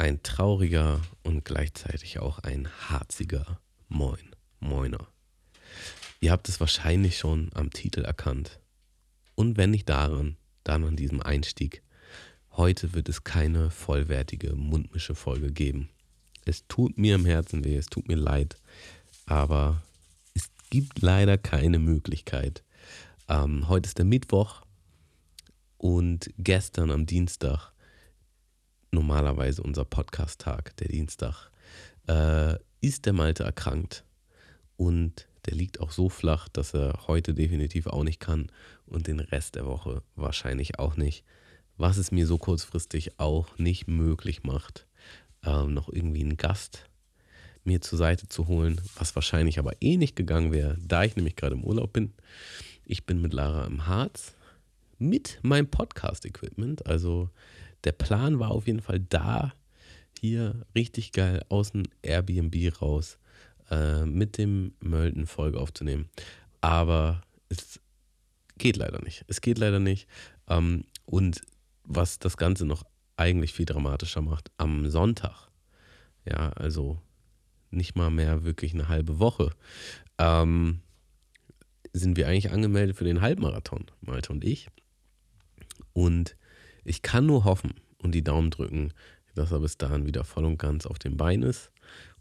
ein trauriger und gleichzeitig auch ein harziger Moin, Moiner. Ihr habt es wahrscheinlich schon am Titel erkannt. Und wenn nicht daran, dann an diesem Einstieg. Heute wird es keine vollwertige Mundmische-Folge geben. Es tut mir im Herzen weh, es tut mir leid, aber es gibt leider keine Möglichkeit. Ähm, heute ist der Mittwoch und gestern am Dienstag, normalerweise unser Podcast-Tag, der Dienstag, äh, ist der Malte erkrankt und der liegt auch so flach, dass er heute definitiv auch nicht kann und den Rest der Woche wahrscheinlich auch nicht. Was es mir so kurzfristig auch nicht möglich macht, ähm, noch irgendwie einen Gast mir zur Seite zu holen, was wahrscheinlich aber eh nicht gegangen wäre, da ich nämlich gerade im Urlaub bin. Ich bin mit Lara im Harz mit meinem Podcast-Equipment. Also der Plan war auf jeden Fall da, hier richtig geil aus dem Airbnb raus äh, mit dem Mölden Folge aufzunehmen. Aber es geht leider nicht. Es geht leider nicht. Ähm, und was das Ganze noch eigentlich viel dramatischer macht, am Sonntag, ja, also nicht mal mehr wirklich eine halbe Woche, ähm, sind wir eigentlich angemeldet für den Halbmarathon, Malte und ich. Und ich kann nur hoffen und die Daumen drücken, dass er bis dahin wieder voll und ganz auf dem Bein ist.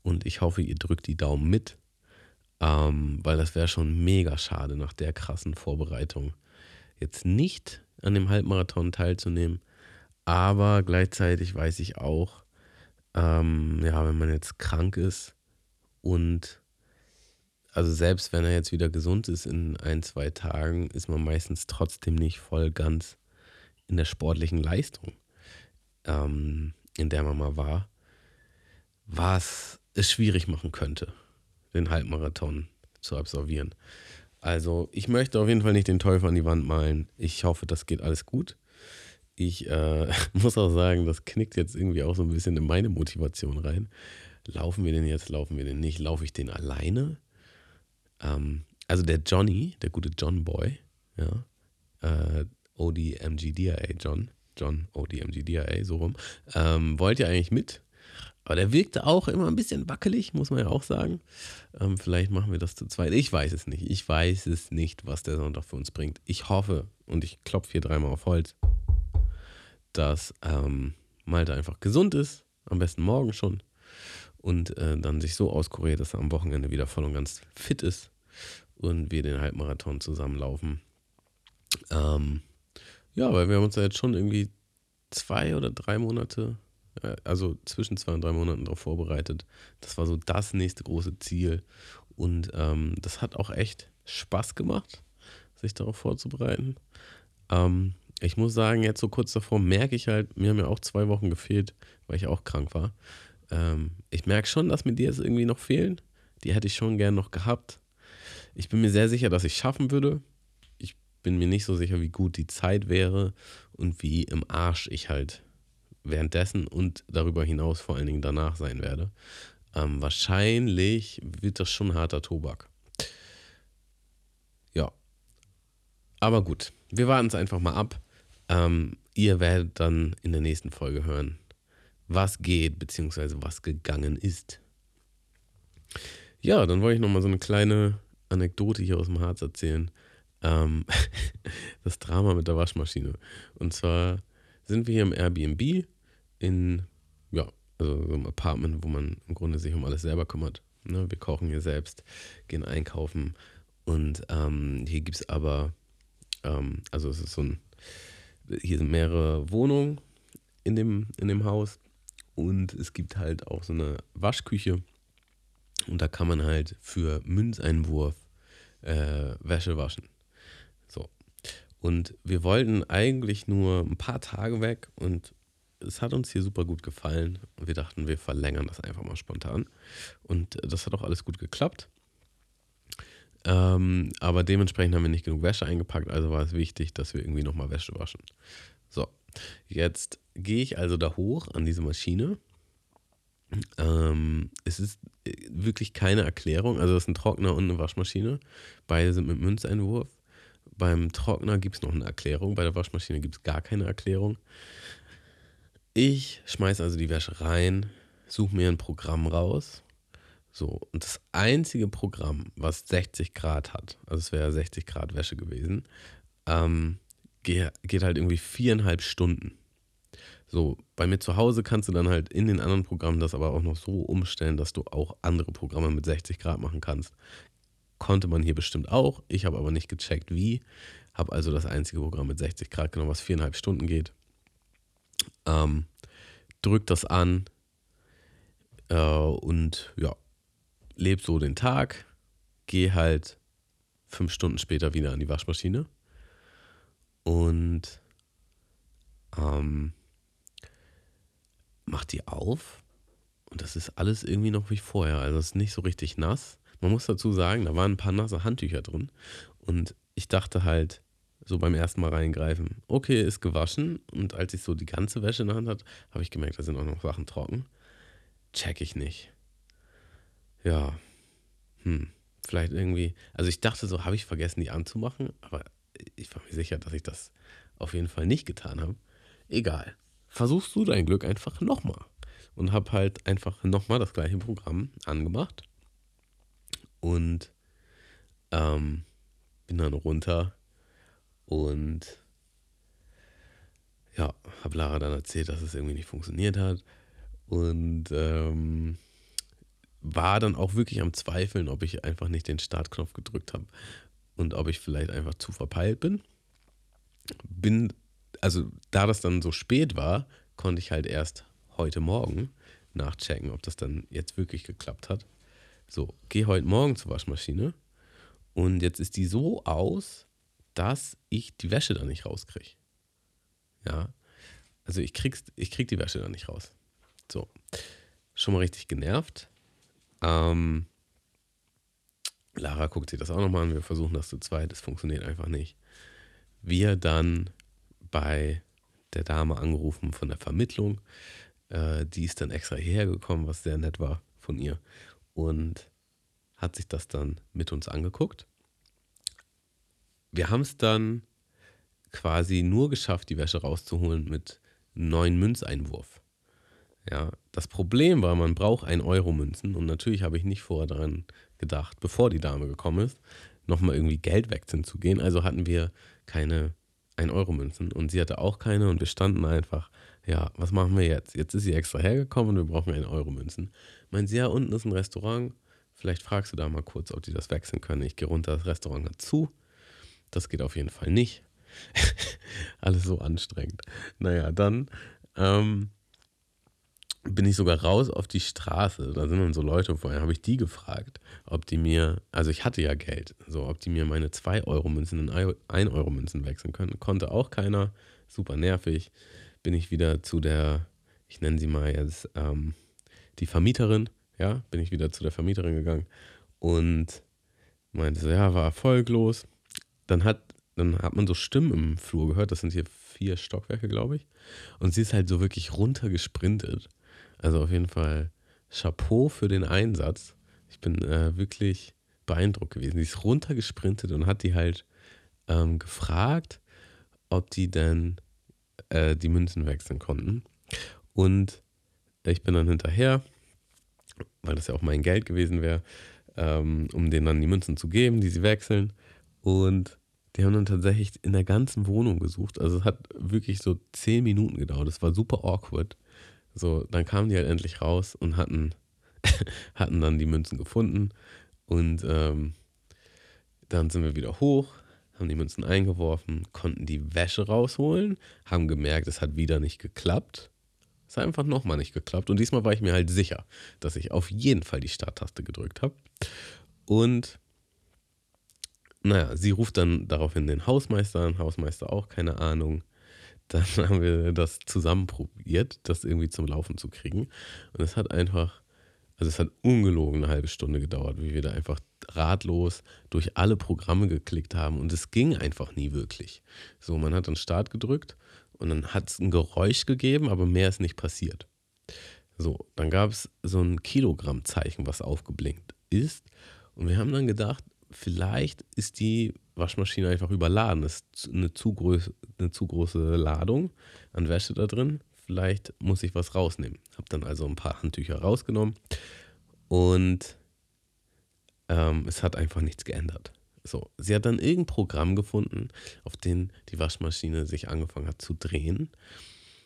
Und ich hoffe, ihr drückt die Daumen mit, ähm, weil das wäre schon mega schade, nach der krassen Vorbereitung jetzt nicht an dem Halbmarathon teilzunehmen. Aber gleichzeitig weiß ich auch, ähm, ja, wenn man jetzt krank ist und also selbst wenn er jetzt wieder gesund ist in ein, zwei Tagen, ist man meistens trotzdem nicht voll ganz in der sportlichen Leistung, ähm, in der man mal war, was es schwierig machen könnte, den Halbmarathon zu absolvieren. Also ich möchte auf jeden Fall nicht den Teufel an die Wand malen. Ich hoffe, das geht alles gut. Ich äh, muss auch sagen, das knickt jetzt irgendwie auch so ein bisschen in meine Motivation rein. Laufen wir den jetzt, laufen wir den nicht? Laufe ich den alleine? Ähm, also der Johnny, der gute John Boy, ja, äh, ODMGDIA, John, John ODMGDIA, so rum, ähm, wollte ja eigentlich mit. Aber der wirkte auch immer ein bisschen wackelig, muss man ja auch sagen. Ähm, vielleicht machen wir das zu zweit. Ich weiß es nicht. Ich weiß es nicht, was der Sonntag für uns bringt. Ich hoffe, und ich klopfe hier dreimal auf Holz, dass ähm, Malte einfach gesund ist. Am besten morgen schon und äh, dann sich so auskuriert, dass er am Wochenende wieder voll und ganz fit ist und wir den Halbmarathon zusammenlaufen. Ähm, ja, weil wir haben uns da jetzt schon irgendwie zwei oder drei Monate, äh, also zwischen zwei und drei Monaten darauf vorbereitet. Das war so das nächste große Ziel und ähm, das hat auch echt Spaß gemacht, sich darauf vorzubereiten. Ähm, ich muss sagen, jetzt so kurz davor merke ich halt, mir haben ja auch zwei Wochen gefehlt, weil ich auch krank war. Ähm, ich merke schon, dass mir die jetzt irgendwie noch fehlen. Die hätte ich schon gern noch gehabt. Ich bin mir sehr sicher, dass ich schaffen würde. Bin mir nicht so sicher, wie gut die Zeit wäre und wie im Arsch ich halt währenddessen und darüber hinaus vor allen Dingen danach sein werde. Ähm, wahrscheinlich wird das schon harter Tobak. Ja. Aber gut, wir warten es einfach mal ab. Ähm, ihr werdet dann in der nächsten Folge hören, was geht, beziehungsweise was gegangen ist. Ja, dann wollte ich nochmal so eine kleine Anekdote hier aus dem Harz erzählen. Ähm, das Drama mit der Waschmaschine. Und zwar sind wir hier im Airbnb in, ja, also so einem Apartment, wo man im Grunde sich um alles selber kümmert. Ne, wir kochen hier selbst, gehen einkaufen und ähm, hier gibt es aber, ähm, also es ist so ein, hier sind mehrere Wohnungen in dem, in dem Haus und es gibt halt auch so eine Waschküche. Und da kann man halt für Münzeinwurf äh, Wäsche waschen. Und wir wollten eigentlich nur ein paar Tage weg und es hat uns hier super gut gefallen. Wir dachten, wir verlängern das einfach mal spontan. Und das hat auch alles gut geklappt. Ähm, aber dementsprechend haben wir nicht genug Wäsche eingepackt, also war es wichtig, dass wir irgendwie nochmal Wäsche waschen. So, jetzt gehe ich also da hoch an diese Maschine. Ähm, es ist äh, wirklich keine Erklärung. Also es ist ein Trockner und eine Waschmaschine. Beide sind mit Münzeinwurf. Beim Trockner gibt es noch eine Erklärung, bei der Waschmaschine gibt es gar keine Erklärung. Ich schmeiße also die Wäsche rein, suche mir ein Programm raus. So, und das einzige Programm, was 60 Grad hat, also es wäre 60 Grad Wäsche gewesen, ähm, geht, halt irgendwie viereinhalb Stunden. So, bei mir zu Hause kannst du dann halt in den anderen Programmen das aber auch noch so umstellen, dass du auch andere Programme mit 60 Grad machen kannst. Konnte man hier bestimmt auch. Ich habe aber nicht gecheckt, wie. Habe also das einzige Programm mit 60 Grad genommen, was viereinhalb Stunden geht. Ähm, drück das an äh, und ja, lebe so den Tag. Gehe halt fünf Stunden später wieder an die Waschmaschine. Und ähm, mach die auf und das ist alles irgendwie noch wie vorher. Also es ist nicht so richtig nass. Man muss dazu sagen, da waren ein paar nasse Handtücher drin und ich dachte halt so beim ersten Mal reingreifen, okay, ist gewaschen und als ich so die ganze Wäsche in der Hand hatte, habe ich gemerkt, da sind auch noch Sachen trocken. Check ich nicht. Ja, hm, vielleicht irgendwie, also ich dachte so, habe ich vergessen, die anzumachen, aber ich war mir sicher, dass ich das auf jeden Fall nicht getan habe. Egal versuchst du dein Glück einfach nochmal. Und habe halt einfach nochmal das gleiche Programm angemacht. Und ähm, bin dann runter und ja, habe Lara dann erzählt, dass es irgendwie nicht funktioniert hat. Und ähm, war dann auch wirklich am Zweifeln, ob ich einfach nicht den Startknopf gedrückt habe und ob ich vielleicht einfach zu verpeilt bin. Bin also da das dann so spät war, konnte ich halt erst heute Morgen nachchecken, ob das dann jetzt wirklich geklappt hat. So, gehe heute Morgen zur Waschmaschine und jetzt ist die so aus, dass ich die Wäsche da nicht rauskriege. Ja, also ich, krieg's, ich krieg die Wäsche da nicht raus. So, schon mal richtig genervt. Ähm, Lara guckt sich das auch nochmal an. Wir versuchen das zu zweit. Es funktioniert einfach nicht. Wir dann bei der Dame angerufen von der Vermittlung. Äh, die ist dann extra hierher gekommen, was sehr nett war von ihr. Und hat sich das dann mit uns angeguckt. Wir haben es dann quasi nur geschafft, die Wäsche rauszuholen mit neuen Münzeinwurf. Ja, das Problem war, man braucht 1 Euro Münzen und natürlich habe ich nicht vorher daran gedacht, bevor die Dame gekommen ist, nochmal irgendwie Geld wechseln zu gehen. Also hatten wir keine 1-Euro-Münzen und sie hatte auch keine und wir standen einfach, ja, was machen wir jetzt? Jetzt ist sie extra hergekommen und wir brauchen 1-Euro-Münzen. Meint sie, ja, unten ist ein Restaurant, vielleicht fragst du da mal kurz, ob die das wechseln können. Ich gehe runter, das Restaurant hat zu. Das geht auf jeden Fall nicht. Alles so anstrengend. Naja, dann ähm, bin ich sogar raus auf die Straße. Da sind dann so Leute vorher. Habe ich die gefragt, ob die mir, also ich hatte ja Geld, so ob die mir meine 2-Euro-Münzen in 1-Euro-Münzen wechseln können. Konnte auch keiner. Super nervig. Bin ich wieder zu der, ich nenne sie mal jetzt, ähm, die Vermieterin. Ja, bin ich wieder zu der Vermieterin gegangen und meinte so, ja, war erfolglos. Dann hat, dann hat man so Stimmen im Flur gehört. Das sind hier vier Stockwerke, glaube ich. Und sie ist halt so wirklich runtergesprintet also auf jeden Fall Chapeau für den Einsatz. Ich bin äh, wirklich beeindruckt gewesen. Sie ist runtergesprintet und hat die halt ähm, gefragt, ob die denn äh, die Münzen wechseln konnten. Und ich bin dann hinterher, weil das ja auch mein Geld gewesen wäre, ähm, um denen dann die Münzen zu geben, die sie wechseln. Und die haben dann tatsächlich in der ganzen Wohnung gesucht. Also es hat wirklich so zehn Minuten gedauert. Das war super awkward. So, dann kamen die halt endlich raus und hatten, hatten dann die Münzen gefunden. Und ähm, dann sind wir wieder hoch, haben die Münzen eingeworfen, konnten die Wäsche rausholen, haben gemerkt, es hat wieder nicht geklappt. Es hat einfach nochmal nicht geklappt. Und diesmal war ich mir halt sicher, dass ich auf jeden Fall die Starttaste gedrückt habe. Und naja, sie ruft dann daraufhin den Hausmeister an, Hausmeister auch, keine Ahnung dann haben wir das zusammen probiert, das irgendwie zum Laufen zu kriegen. Und es hat einfach, also es hat ungelogen eine halbe Stunde gedauert, wie wir da einfach ratlos durch alle Programme geklickt haben. Und es ging einfach nie wirklich. So, man hat dann Start gedrückt und dann hat es ein Geräusch gegeben, aber mehr ist nicht passiert. So, dann gab es so ein Kilogrammzeichen, was aufgeblinkt ist. Und wir haben dann gedacht, vielleicht ist die Waschmaschine einfach überladen. Es ist eine zu, eine zu große Ladung an Wäsche da drin. vielleicht muss ich was rausnehmen. Habe dann also ein paar Handtücher rausgenommen und ähm, es hat einfach nichts geändert. So, sie hat dann irgendein Programm gefunden, auf dem die Waschmaschine sich angefangen hat zu drehen.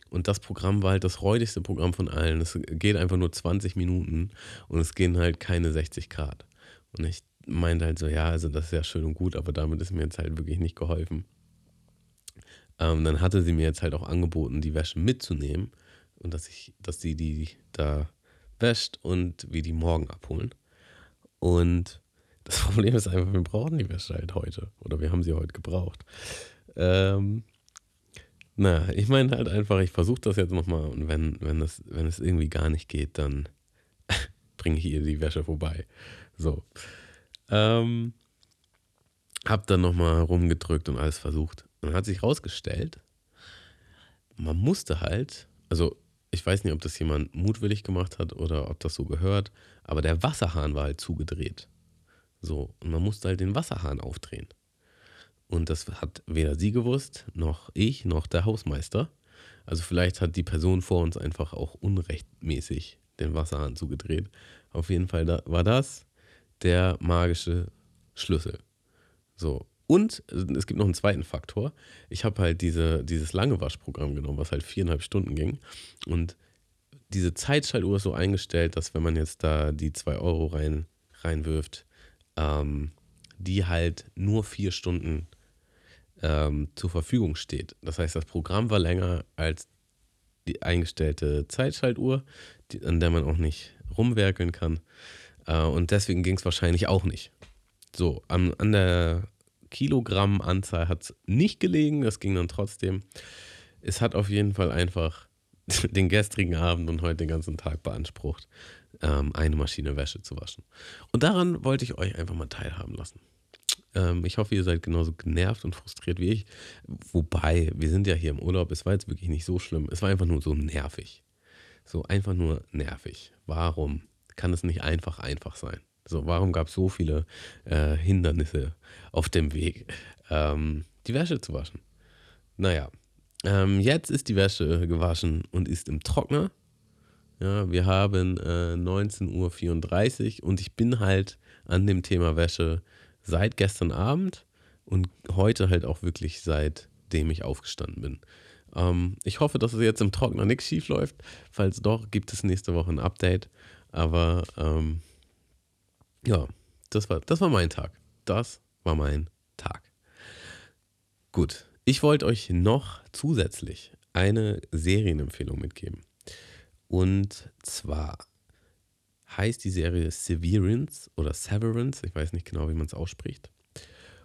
Und das Programm war halt das räudigste Programm von allen. Es geht einfach nur 20 Minuten und es gehen halt keine 60 Grad. Und ich meinte halt so, ja, also das ist ja schön und gut, aber damit ist mir jetzt halt wirklich nicht geholfen. Ähm, dann hatte sie mir jetzt halt auch angeboten, die Wäsche mitzunehmen und dass ich, dass sie die da wäscht und wir die morgen abholen. Und das Problem ist einfach, wir brauchen die Wäsche halt heute. Oder wir haben sie heute gebraucht. Ähm, na, ich meine halt einfach, ich versuche das jetzt nochmal und wenn, wenn, das, wenn es irgendwie gar nicht geht, dann bringe ich ihr die Wäsche vorbei. So. Ähm, hab dann nochmal rumgedrückt und alles versucht. Und dann hat sich rausgestellt, man musste halt, also ich weiß nicht, ob das jemand mutwillig gemacht hat oder ob das so gehört, aber der Wasserhahn war halt zugedreht. So, und man musste halt den Wasserhahn aufdrehen. Und das hat weder sie gewusst, noch ich, noch der Hausmeister. Also vielleicht hat die Person vor uns einfach auch unrechtmäßig den Wasserhahn zugedreht. Auf jeden Fall war das der magische Schlüssel. So. Und es gibt noch einen zweiten Faktor. Ich habe halt diese, dieses lange Waschprogramm genommen, was halt viereinhalb Stunden ging. Und diese Zeitschaltuhr ist so eingestellt, dass wenn man jetzt da die zwei Euro rein, reinwirft, ähm, die halt nur vier Stunden ähm, zur Verfügung steht. Das heißt, das Programm war länger als die eingestellte Zeitschaltuhr, die, an der man auch nicht rumwerkeln kann. Äh, und deswegen ging es wahrscheinlich auch nicht. So, an, an der Kilogrammanzahl hat es nicht gelegen, das ging dann trotzdem. Es hat auf jeden Fall einfach den gestrigen Abend und heute den ganzen Tag beansprucht, ähm, eine Maschine Wäsche zu waschen. Und daran wollte ich euch einfach mal teilhaben lassen. Ähm, ich hoffe, ihr seid genauso genervt und frustriert wie ich. Wobei, wir sind ja hier im Urlaub, es war jetzt wirklich nicht so schlimm. Es war einfach nur so nervig. So einfach nur nervig. Warum kann es nicht einfach einfach sein? So, warum gab es so viele äh, Hindernisse auf dem Weg, ähm, die Wäsche zu waschen? Naja, ähm, jetzt ist die Wäsche gewaschen und ist im Trockner. Ja, wir haben äh, 19.34 Uhr und ich bin halt an dem Thema Wäsche seit gestern Abend und heute halt auch wirklich seitdem ich aufgestanden bin. Ähm, ich hoffe, dass es jetzt im Trockner nichts schief läuft. Falls doch, gibt es nächste Woche ein Update. Aber ähm, ja, das war, das war mein Tag. Das war mein Tag. Gut, ich wollte euch noch zusätzlich eine Serienempfehlung mitgeben. Und zwar heißt die Serie Severance oder Severance, ich weiß nicht genau, wie man es ausspricht.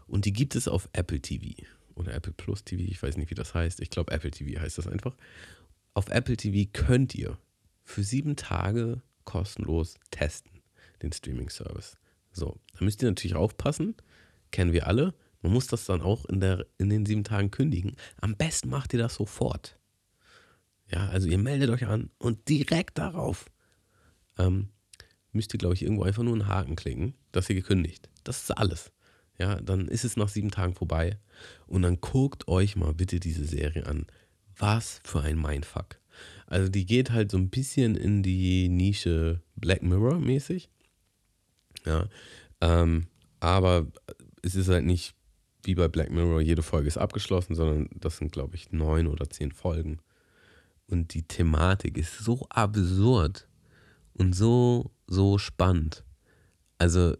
Und die gibt es auf Apple TV oder Apple Plus TV, ich weiß nicht, wie das heißt. Ich glaube, Apple TV heißt das einfach. Auf Apple TV könnt ihr für sieben Tage kostenlos testen, den Streaming-Service. So, da müsst ihr natürlich aufpassen, kennen wir alle. Man muss das dann auch in, der, in den sieben Tagen kündigen. Am besten macht ihr das sofort. Ja, also ihr meldet euch an und direkt darauf ähm, müsst ihr, glaube ich, irgendwo einfach nur einen Haken klicken, dass ihr gekündigt. Das ist alles. Ja, dann ist es nach sieben Tagen vorbei. Und dann guckt euch mal bitte diese Serie an. Was für ein Mindfuck. Also die geht halt so ein bisschen in die Nische Black Mirror mäßig. Ja, ähm, aber es ist halt nicht wie bei Black Mirror, jede Folge ist abgeschlossen, sondern das sind, glaube ich, neun oder zehn Folgen. Und die Thematik ist so absurd und so, so spannend. Also,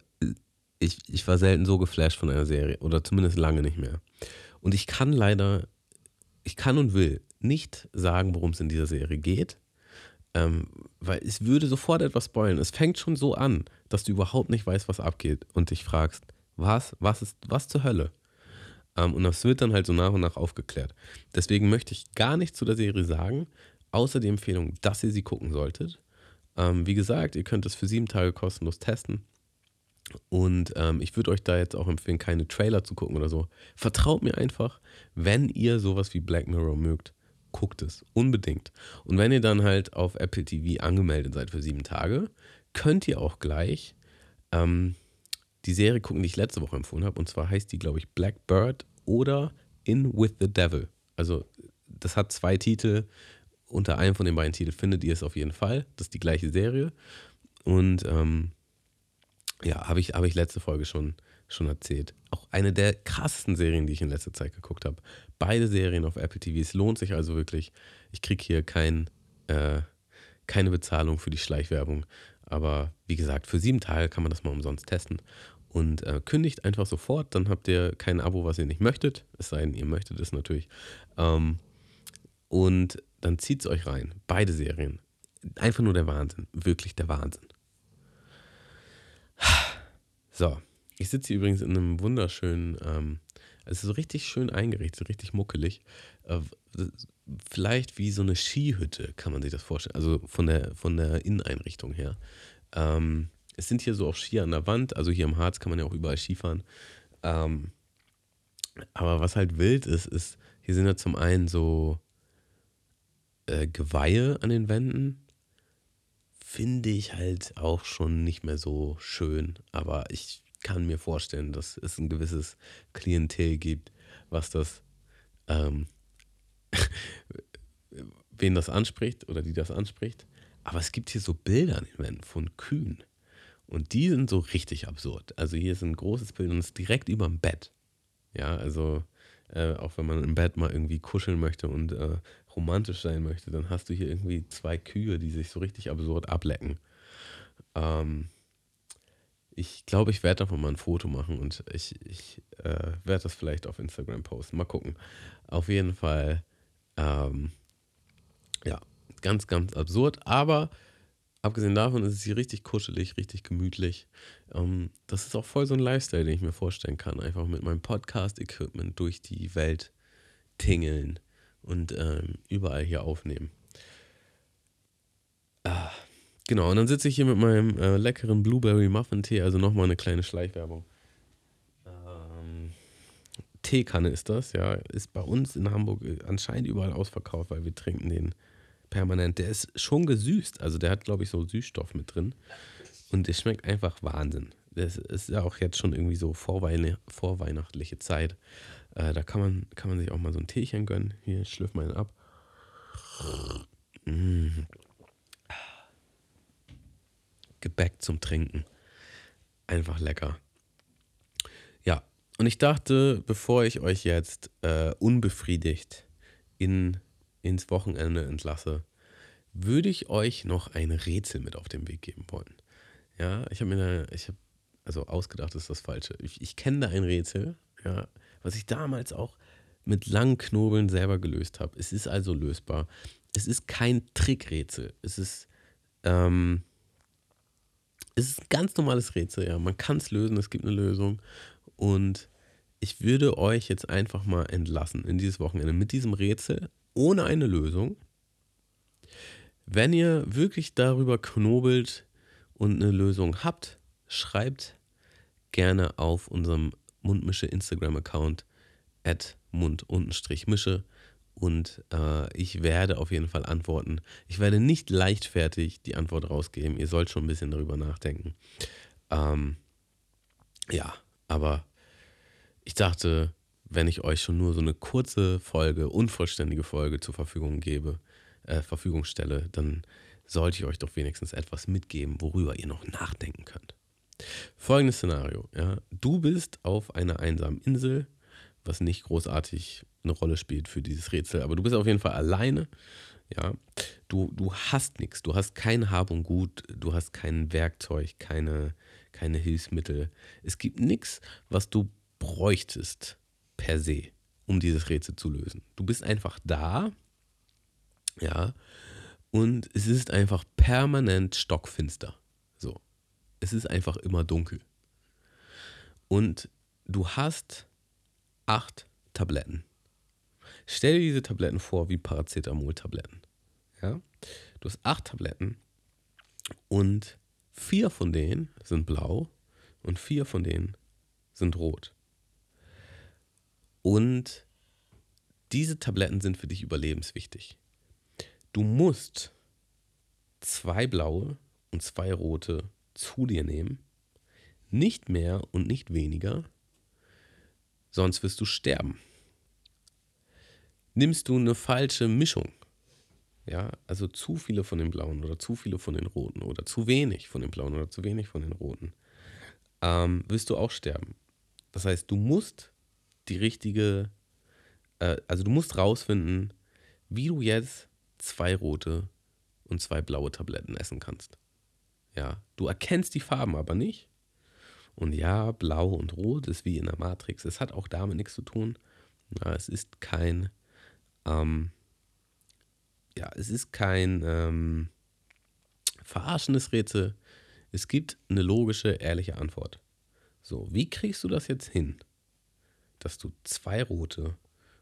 ich, ich war selten so geflasht von einer Serie oder zumindest lange nicht mehr. Und ich kann leider, ich kann und will nicht sagen, worum es in dieser Serie geht, ähm, weil es würde sofort etwas spoilen. Es fängt schon so an, dass du überhaupt nicht weißt, was abgeht und dich fragst, was, was ist, was zur Hölle? Ähm, und das wird dann halt so nach und nach aufgeklärt. Deswegen möchte ich gar nichts zu der Serie sagen, außer die Empfehlung, dass ihr sie gucken solltet. Ähm, wie gesagt, ihr könnt es für sieben Tage kostenlos testen. Und ähm, ich würde euch da jetzt auch empfehlen, keine Trailer zu gucken oder so. Vertraut mir einfach, wenn ihr sowas wie Black Mirror mögt, guckt es unbedingt. Und wenn ihr dann halt auf Apple TV angemeldet seid für sieben Tage, könnt ihr auch gleich ähm, die Serie gucken, die ich letzte Woche empfohlen habe. Und zwar heißt die, glaube ich, Blackbird oder In with the Devil. Also das hat zwei Titel unter einem von den beiden Titeln findet ihr es auf jeden Fall. Das ist die gleiche Serie. Und ähm, ja, habe ich, hab ich letzte Folge schon, schon erzählt. Auch eine der krassesten Serien, die ich in letzter Zeit geguckt habe. Beide Serien auf Apple TV. Es lohnt sich also wirklich. Ich kriege hier kein, äh, keine Bezahlung für die Schleichwerbung. Aber wie gesagt, für sieben Tage kann man das mal umsonst testen. Und äh, kündigt einfach sofort, dann habt ihr kein Abo, was ihr nicht möchtet. Es sei denn, ihr möchtet es natürlich. Ähm, und dann zieht es euch rein. Beide Serien. Einfach nur der Wahnsinn. Wirklich der Wahnsinn. So, ich sitze hier übrigens in einem wunderschönen, ähm, es ist so richtig schön eingerichtet, richtig muckelig. Äh, vielleicht wie so eine Skihütte, kann man sich das vorstellen. Also von der, von der Inneneinrichtung her. Ähm, es sind hier so auch Ski an der Wand, also hier im Harz kann man ja auch überall Skifahren. Ähm, aber was halt wild ist, ist, hier sind ja zum einen so äh, Geweihe an den Wänden. Finde ich halt auch schon nicht mehr so schön. Aber ich kann mir vorstellen, dass es ein gewisses Klientel gibt, was das, ähm, wen das anspricht oder die das anspricht. Aber es gibt hier so Bilder von Kühen. Und die sind so richtig absurd. Also hier ist ein großes Bild und es ist direkt über dem Bett. Ja, also äh, auch wenn man im Bett mal irgendwie kuscheln möchte und äh, romantisch sein möchte, dann hast du hier irgendwie zwei Kühe, die sich so richtig absurd ablecken. Ähm, ich glaube, ich werde davon mal ein Foto machen und ich, ich äh, werde das vielleicht auf Instagram posten. Mal gucken. Auf jeden Fall, ähm, ja, ganz, ganz absurd, aber abgesehen davon ist es hier richtig kuschelig, richtig gemütlich. Ähm, das ist auch voll so ein Lifestyle, den ich mir vorstellen kann. Einfach mit meinem Podcast-Equipment durch die Welt tingeln und ähm, überall hier aufnehmen. Genau, und dann sitze ich hier mit meinem äh, leckeren Blueberry Muffin Tee, also nochmal eine kleine Schleichwerbung. Ähm, Teekanne ist das, ja. Ist bei uns in Hamburg äh, anscheinend überall ausverkauft, weil wir trinken den permanent. Der ist schon gesüßt. Also der hat, glaube ich, so Süßstoff mit drin. Und der schmeckt einfach Wahnsinn. Das ist ja auch jetzt schon irgendwie so vorweihn vorweihnachtliche Zeit. Äh, da kann man, kann man sich auch mal so ein Teechen gönnen. Hier, schlürf mal einen ab. Gebäck zum Trinken. Einfach lecker. Ja, und ich dachte, bevor ich euch jetzt äh, unbefriedigt in ins Wochenende entlasse, würde ich euch noch ein Rätsel mit auf den Weg geben wollen. Ja, ich habe mir da, ich habe, also ausgedacht ist das Falsche. Ich, ich kenne da ein Rätsel, ja, was ich damals auch mit langen Knobeln selber gelöst habe. Es ist also lösbar. Es ist kein Trickrätsel. Es ist, ähm, es ist ein ganz normales Rätsel, ja. Man kann es lösen, es gibt eine Lösung. Und ich würde euch jetzt einfach mal entlassen in dieses Wochenende mit diesem Rätsel ohne eine Lösung. Wenn ihr wirklich darüber knobelt und eine Lösung habt, schreibt gerne auf unserem Mundmische Instagram-Account at mund-mische und äh, ich werde auf jeden Fall antworten. Ich werde nicht leichtfertig die Antwort rausgeben. Ihr sollt schon ein bisschen darüber nachdenken. Ähm, ja, aber ich dachte, wenn ich euch schon nur so eine kurze Folge, unvollständige Folge zur Verfügung gebe, äh, Verfügung stelle, dann sollte ich euch doch wenigstens etwas mitgeben, worüber ihr noch nachdenken könnt. Folgendes Szenario, ja. Du bist auf einer einsamen Insel, was nicht großartig eine Rolle spielt für dieses Rätsel, aber du bist auf jeden Fall alleine, ja. Du, du hast nichts, du hast kein Hab und Gut, du hast kein Werkzeug, keine, keine Hilfsmittel. Es gibt nichts, was du bräuchtest, per se, um dieses Rätsel zu lösen. Du bist einfach da, ja, und es ist einfach permanent stockfinster. So. Es ist einfach immer dunkel. Und du hast acht Tabletten. Stell dir diese Tabletten vor wie Paracetamol-Tabletten. Ja? Du hast acht Tabletten und vier von denen sind blau und vier von denen sind rot. Und diese Tabletten sind für dich überlebenswichtig. Du musst zwei blaue und zwei rote zu dir nehmen. Nicht mehr und nicht weniger, sonst wirst du sterben. Nimmst du eine falsche Mischung, ja, also zu viele von den blauen oder zu viele von den roten oder zu wenig von den blauen oder zu wenig von den roten, ähm, wirst du auch sterben. Das heißt, du musst die richtige, äh, also du musst rausfinden, wie du jetzt zwei rote und zwei blaue Tabletten essen kannst. Ja, du erkennst die Farben aber nicht. Und ja, blau und rot ist wie in der Matrix. Es hat auch damit nichts zu tun. Ja, es ist kein, ähm, ja, es ist kein ähm, verarschendes Rätsel. Es gibt eine logische, ehrliche Antwort. So, wie kriegst du das jetzt hin, dass du zwei rote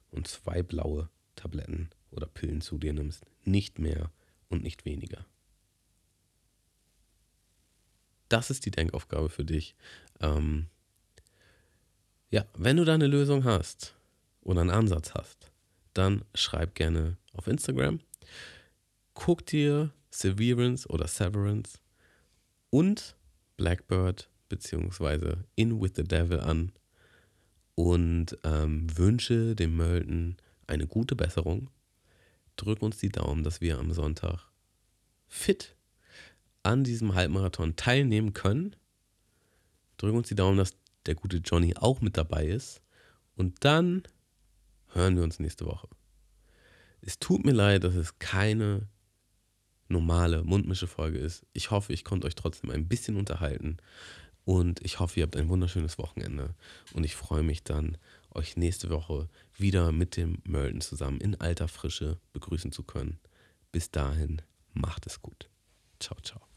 und zwei blaue Tabletten oder Pillen zu dir nimmst? Nicht mehr und nicht weniger. Das ist die Denkaufgabe für dich. Ähm, ja, wenn du da eine Lösung hast oder einen Ansatz hast, dann schreib gerne auf Instagram. Guck dir Severance oder Severance und Blackbird bzw. In with the Devil an und ähm, wünsche dem Mölten eine gute Besserung. Drück uns die Daumen, dass wir am Sonntag fit an diesem Halbmarathon teilnehmen können. Drück uns die Daumen, dass der gute Johnny auch mit dabei ist. Und dann hören wir uns nächste Woche. Es tut mir leid, dass es keine normale Mundmische-Folge ist. Ich hoffe, ich konnte euch trotzdem ein bisschen unterhalten. Und ich hoffe, ihr habt ein wunderschönes Wochenende. Und ich freue mich dann, euch nächste Woche wieder mit dem Mölden zusammen in alter Frische begrüßen zu können. Bis dahin, macht es gut. Ciao, ciao.